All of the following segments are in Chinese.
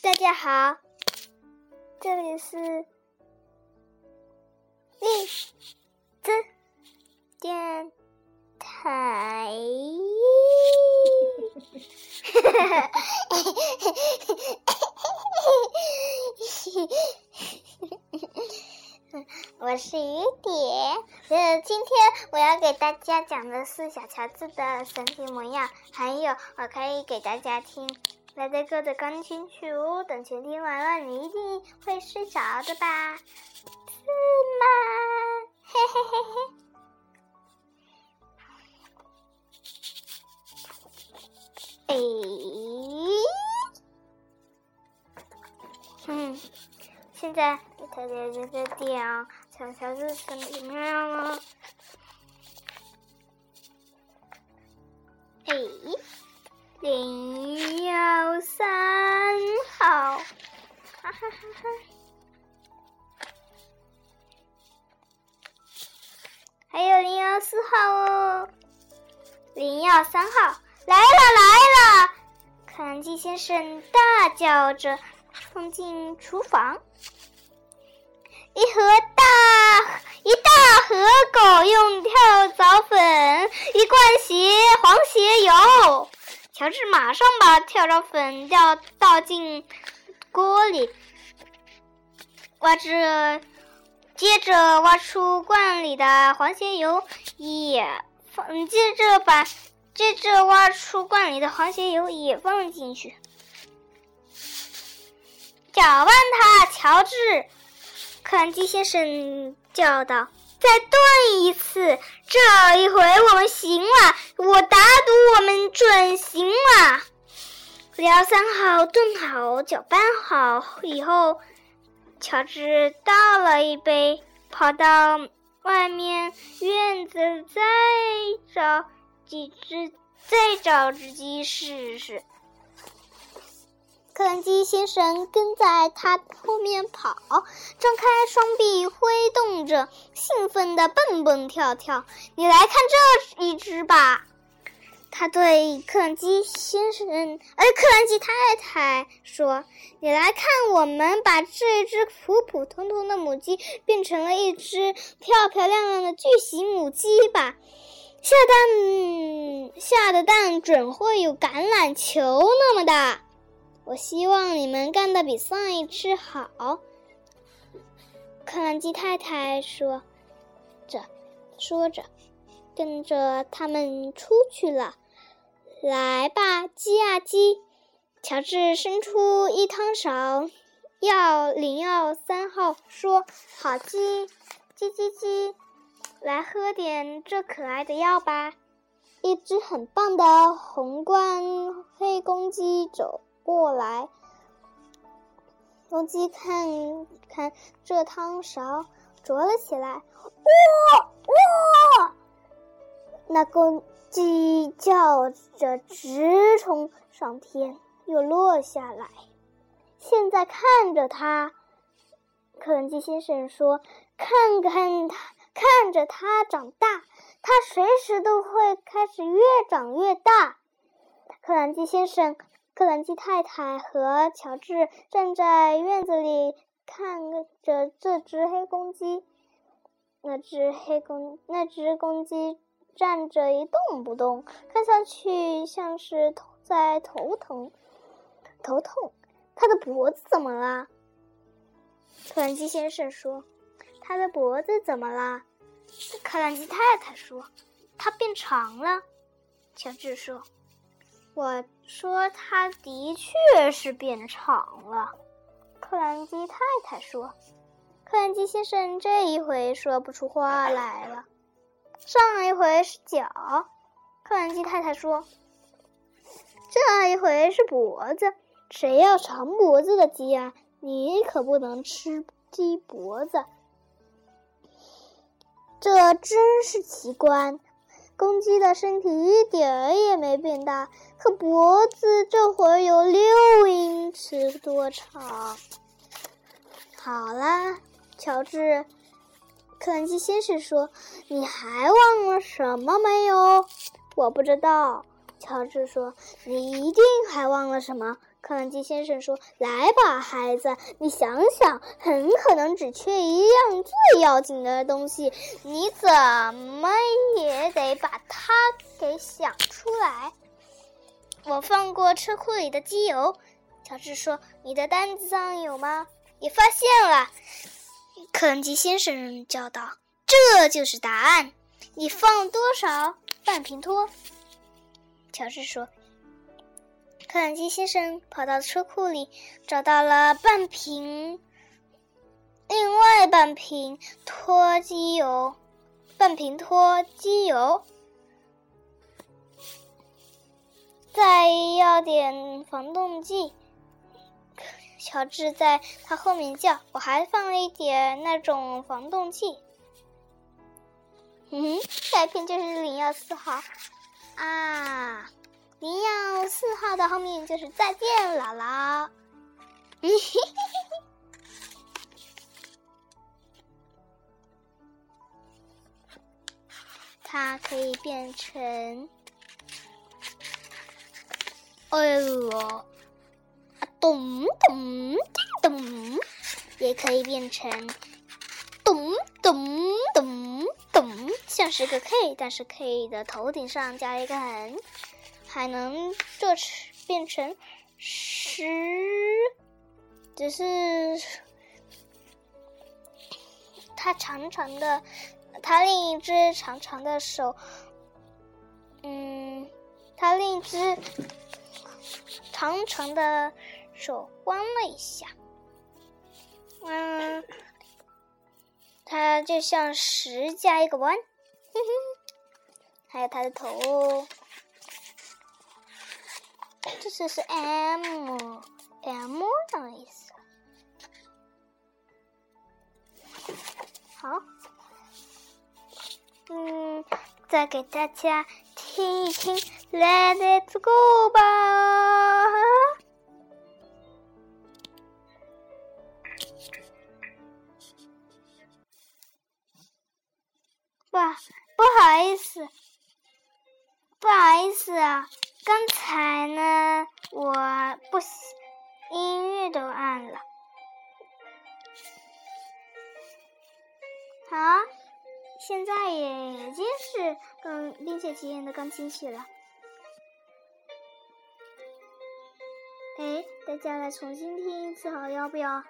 大家好，这里是荔枝电台。我是雨点，呃，今天我要给大家讲的是小乔治的神奇模样，还有我可以给大家听来的歌的钢琴曲哦。等全听完了，你一定会睡着的吧？是吗？嘿嘿嘿嘿。哎，嗯，现在给大家这个点小乔治什么样了？哈哈哈！还有零幺四号哦，零幺三号。来了来了！克兰基先生大叫着冲进厨房，一盒大一大盒狗用跳蚤粉，一罐鞋黄鞋油。乔治马上把跳蚤粉掉倒进锅里，挖着，接着挖出罐里的黄鞋油，也放，接着把。接着挖出罐里的黄鞋油，也放进去，搅拌它。乔治，克兰基先生叫道：“再炖一次，这一回我们行了。我打赌我们准行了。”只要三号炖好、搅拌好以后，乔治倒了一杯，跑到外面院子再找。几只，再找只鸡试试。克兰基先生跟在他后面跑，张开双臂挥动着，兴奋地蹦蹦跳跳。你来看这一只吧，他对克兰基先生，而克兰基太太说：“你来看，我们把这只普普通通的母鸡变成了一只漂漂亮亮的巨型母鸡吧。”下蛋下的蛋准会有橄榄球那么大。我希望你们干的比上一次好。克兰基太太说着，说着，跟着他们出去了。来吧，鸡啊鸡！乔治伸出一汤勺，要零幺三号说：“好鸡，叽叽叽。”来喝点这可爱的药吧！一只很棒的红冠黑公鸡走过来，公鸡看看这汤勺，啄了起来。哇哇！那公鸡叫着直冲上天，又落下来。现在看着它，克伦基先生说：“看看它。”看着它长大，它随时都会开始越长越大。克兰基先生、克兰基太太和乔治站在院子里看着这只黑公鸡。那只黑公那只公鸡站着一动不动，看上去像是在头疼、头痛。他的脖子怎么了？克兰基先生说：“他的脖子怎么了？”克兰基太太说：“他变长了。”乔治说：“我说他的确是变长了。”克兰基太太说：“克兰基先生这一回说不出话来了。”上一回是脚，克兰基太太说：“这一回是脖子。谁要长脖子的鸡啊？你可不能吃鸡脖子。”这真是奇观，公鸡的身体一点儿也没变大，可脖子这会儿有六英尺多长。好啦，乔治，克兰基先生说：“你还忘了什么没有？”我不知道，乔治说：“你一定还忘了什么？克兰基先生说：“来吧，孩子，你想想，很可能只缺一样最要紧的东西，你怎么也得把它给想出来。”我放过车库里的机油，乔治说：“你的单子上有吗？”也发现了，克兰基先生叫道：“这就是答案。你放多少？半瓶托。”乔治说。克兰基先生跑到车库里，找到了半瓶，另外半瓶脱机油，半瓶脱机油，再要点防冻剂。乔治在他后面叫：“我还放了一点那种防冻剂。”嗯，下一瓶就是零幺四号啊。零幺四号的后面就是再见，姥姥。嘿嘿嘿嘿，它可以变成，哎呦，咚咚咚，也可以变成咚咚咚咚，像是个 K，但是 K 的头顶上加一个横。还能做成变成十，只是它长长的，它另一只长长的手，嗯，它另一只长长的手弯了一下，嗯，它就像十加一个弯，哼哼，还有它的头。这次是 M，M 的意思。好，嗯，再给大家听一听，Let it go 吧。思，不好意思啊。刚才呢，我不音乐都按了。好，现在也已经是更并且体验的钢琴曲了。哎，大家来重新听一次，好，要不要？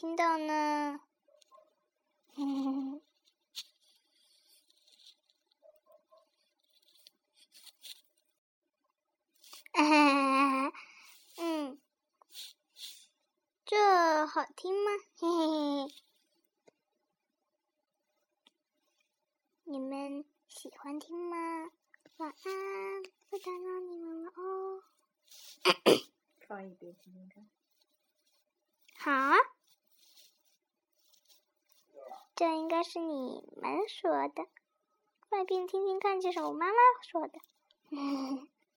听到呢？嗯，嗯，这好听吗？嘿嘿嘿，你们喜欢听吗？晚安，不打扰你们了哦。放一遍听听看。好，这应该是你们说的。外边听听看，这是我妈妈说的。